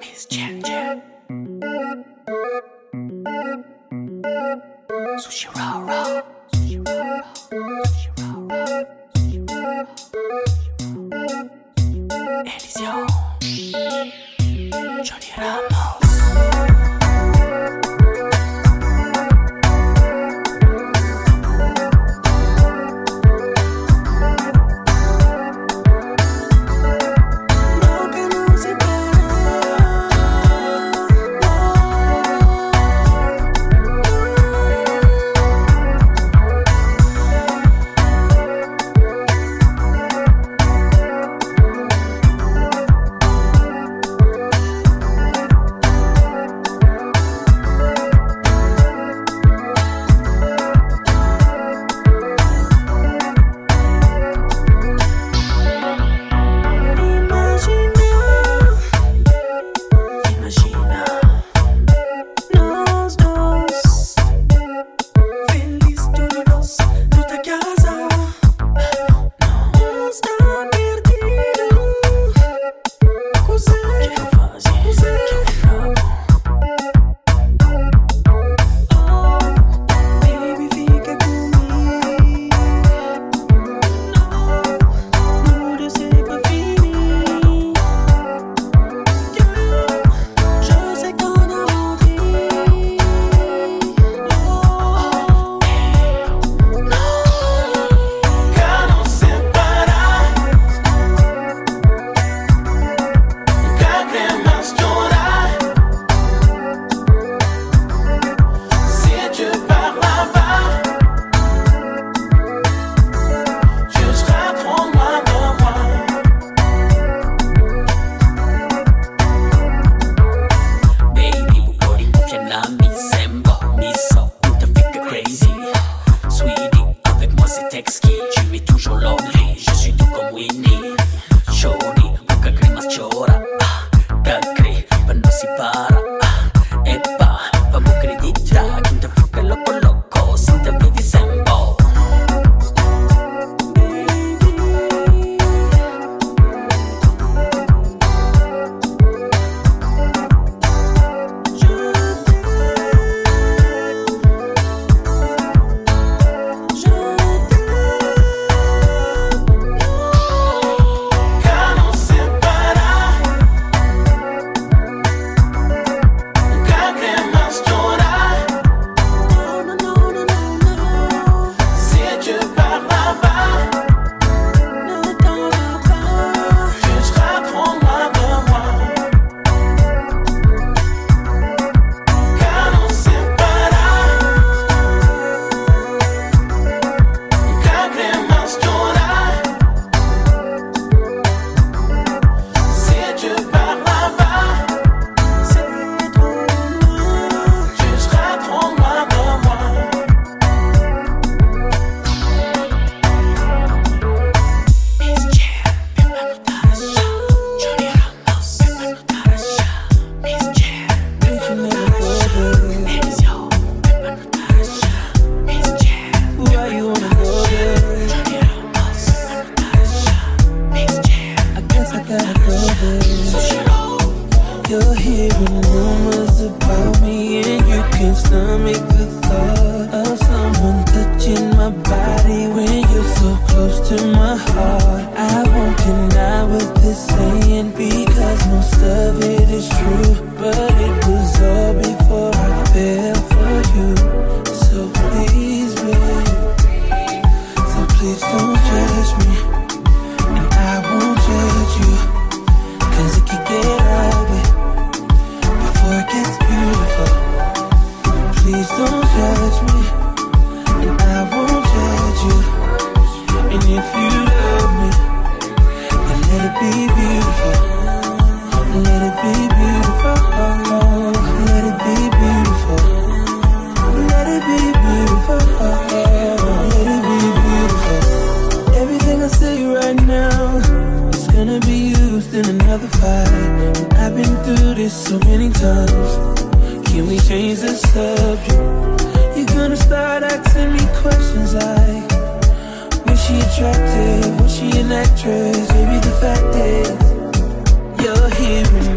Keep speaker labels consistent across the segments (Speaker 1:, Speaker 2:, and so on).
Speaker 1: Peace, chat, chat. Johnny Ramos. judge me, and I won't judge you. Cause it get ugly before it gets beautiful. Please don't judge me, and I won't judge you. And if you another fight. I've been through this so many times. Can we change the subject? You're gonna start asking me questions like Was she attractive? Was she an actress? Maybe the
Speaker 2: fact is You're here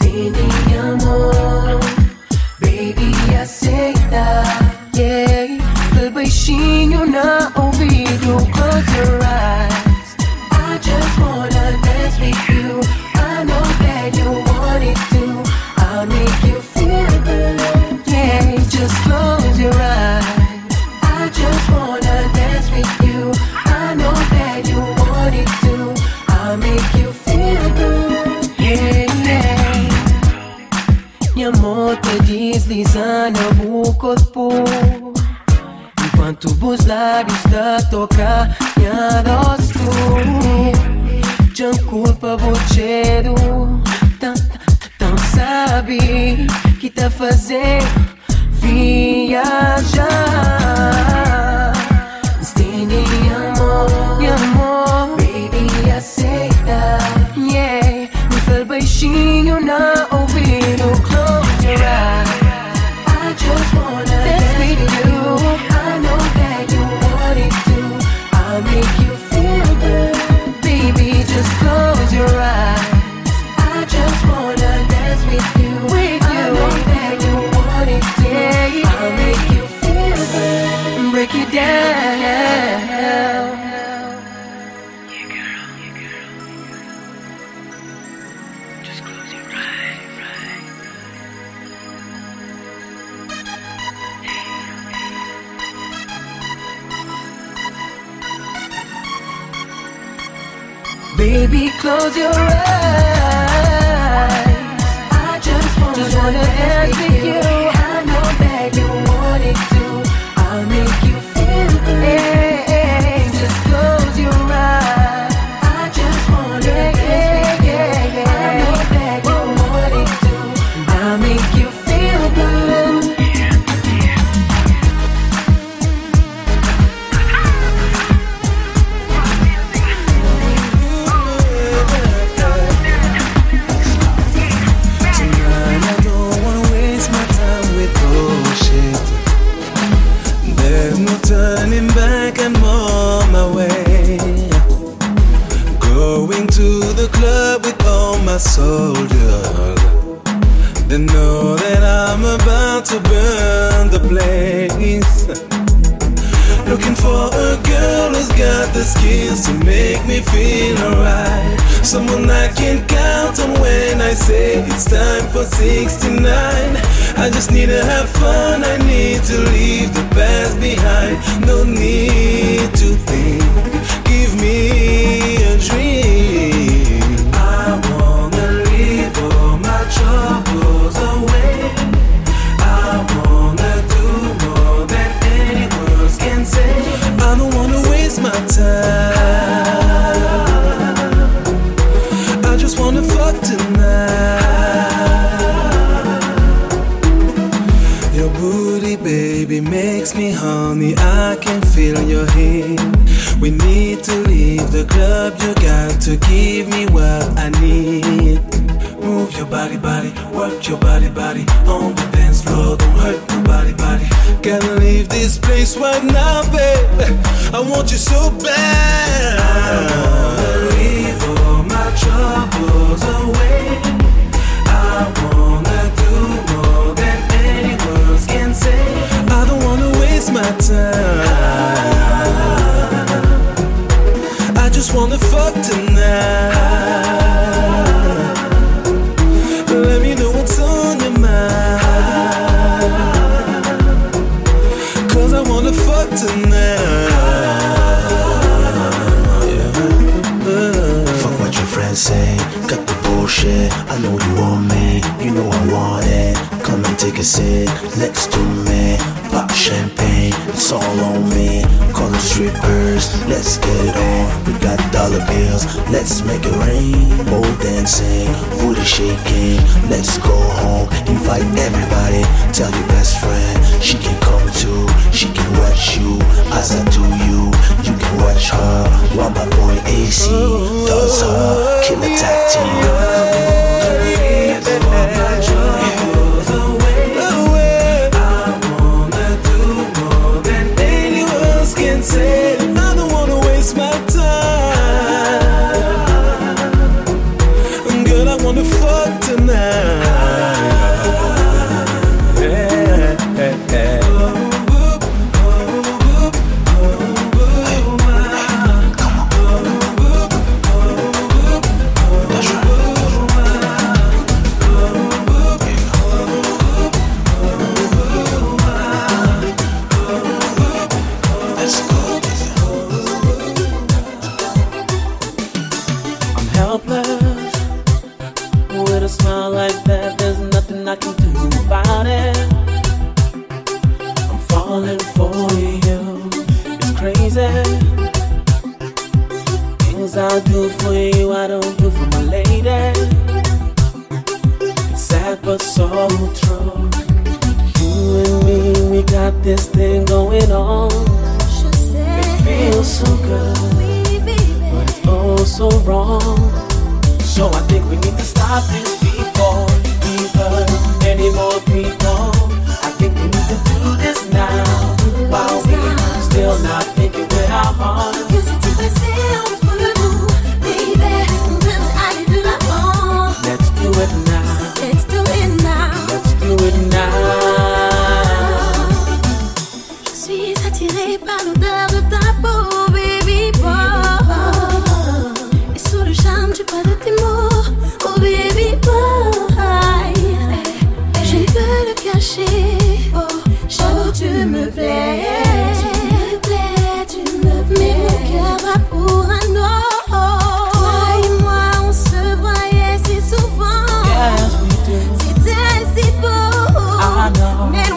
Speaker 2: Baby, amor, baby, aceita. Yeah, beijinho na ouvido, close your eyes. tocca a tu C'è culpa vocedo Tanto sabe que tá fazendo Baby, close your eyes.
Speaker 1: to know that I'm about to burn the place. Looking for a girl who's got the skills to make me feel alright. Someone I can count on when I say it's time for 69. I just need to have fun, I need to leave the past behind. No need to think. takes me, honey, I can feel your heat. We need to leave the club, you got to give me what I need. Move your body, body, work your body, body on the dance floor. Don't hurt nobody, body. Can't leave this place right now, babe. I want you so bad. I wanna leave all my troubles away. I wanna do more than anyone's can say. Waste my time. I just wanna fuck tonight. Let me know what's on your mind. Cause I wanna fuck tonight.
Speaker 3: Fuck what your friends say, cut the bullshit. I know you want me, you know I want it. Come and take a sip, let's do me. Champagne, it's all on me. Call the strippers, let's get it on. We got dollar bills, let's make it rain. Pole dancing, booty shaking. Let's go home, invite everybody. Tell your best friend she can come too. She can watch you as I do you. You can watch her while my boy AC does her killer tag
Speaker 1: Say,
Speaker 4: wrong. So I think we need to stop this before we hurt any more people. I think we need to do this now while we still not thinking with our hearts. I know.
Speaker 5: mais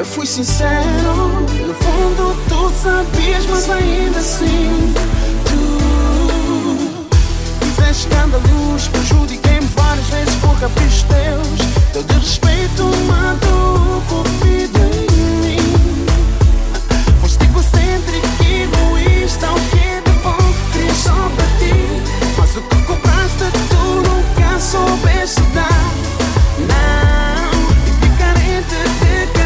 Speaker 1: Eu
Speaker 6: fui sincero, no fundo tu sabias, mas ainda assim tu fizeste escândalos, prejudiquei-me várias vezes por caprichos teus. Teu desrespeito matou o cupido em mim. Foste egocêntrico, egoísta, o que é de bom queria só para ti. Mas o que compraste tu nunca soubeste dar. Não, e carente de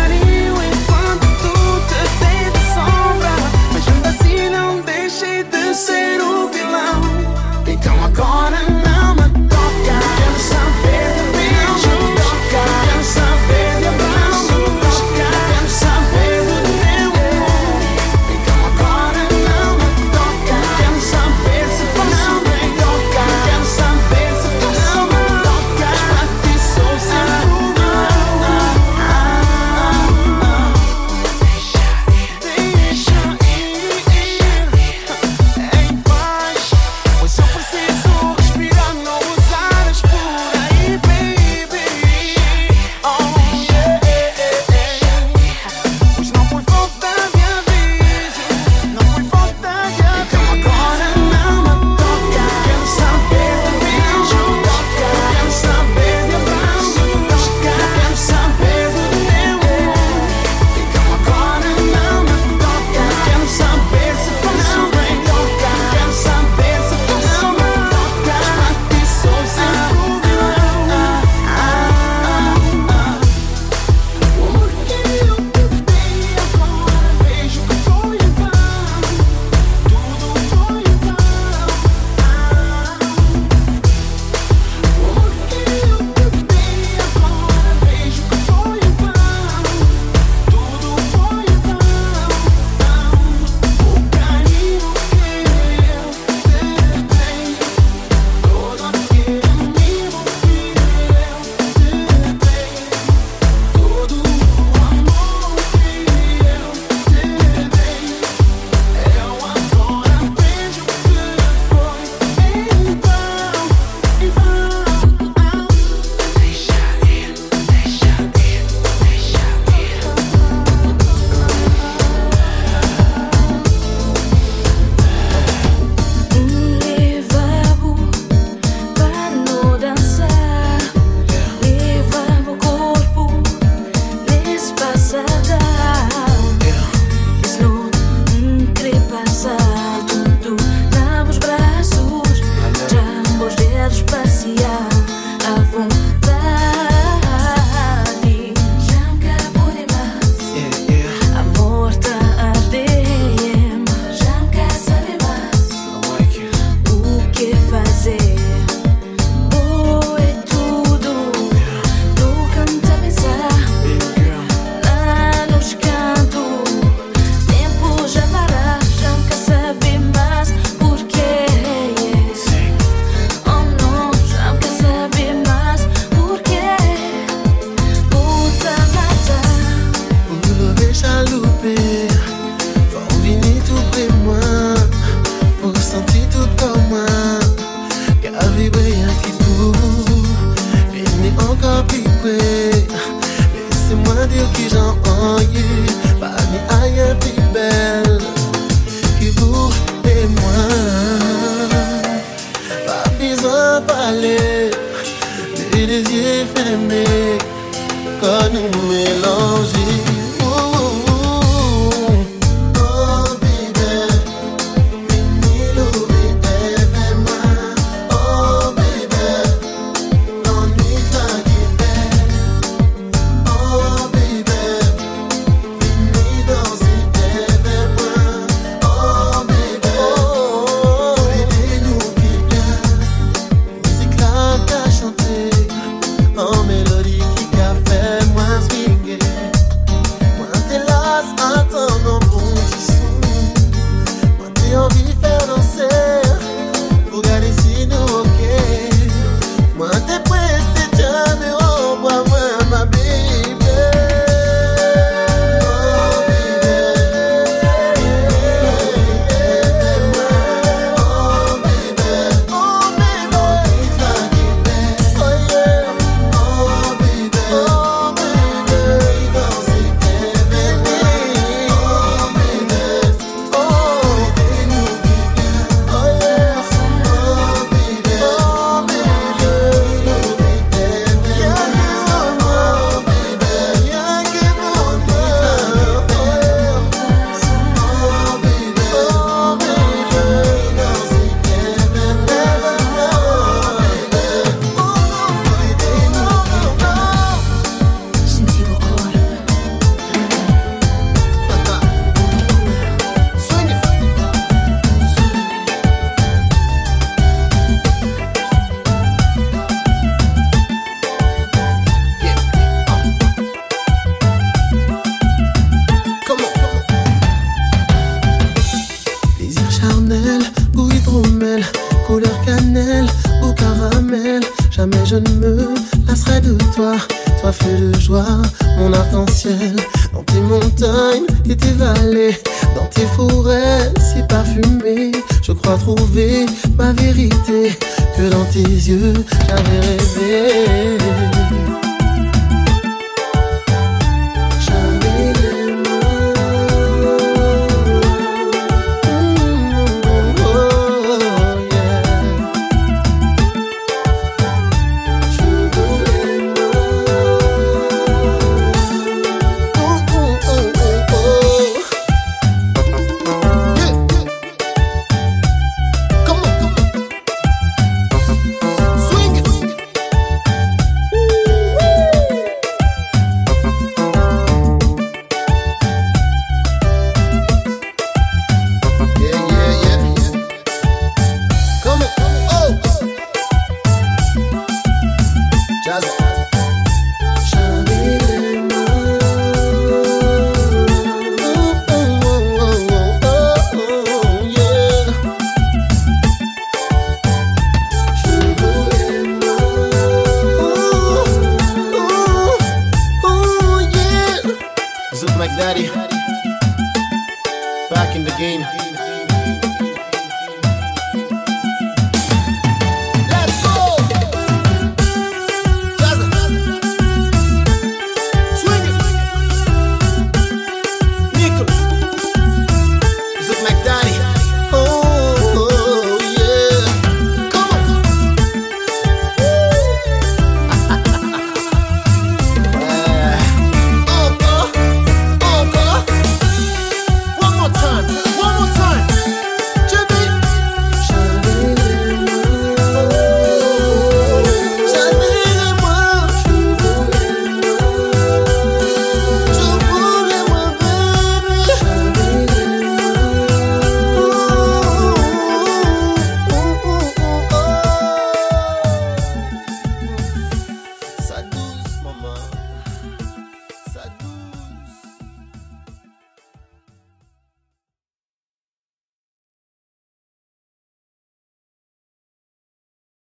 Speaker 7: couleur cannelle ou caramel. Jamais je ne me lasserai de toi, toi feu de joie, mon arc-en-ciel. Dans tes montagnes et tes vallées, dans tes forêts si parfumées, je crois trouver ma vérité que dans tes yeux j'avais rêvé.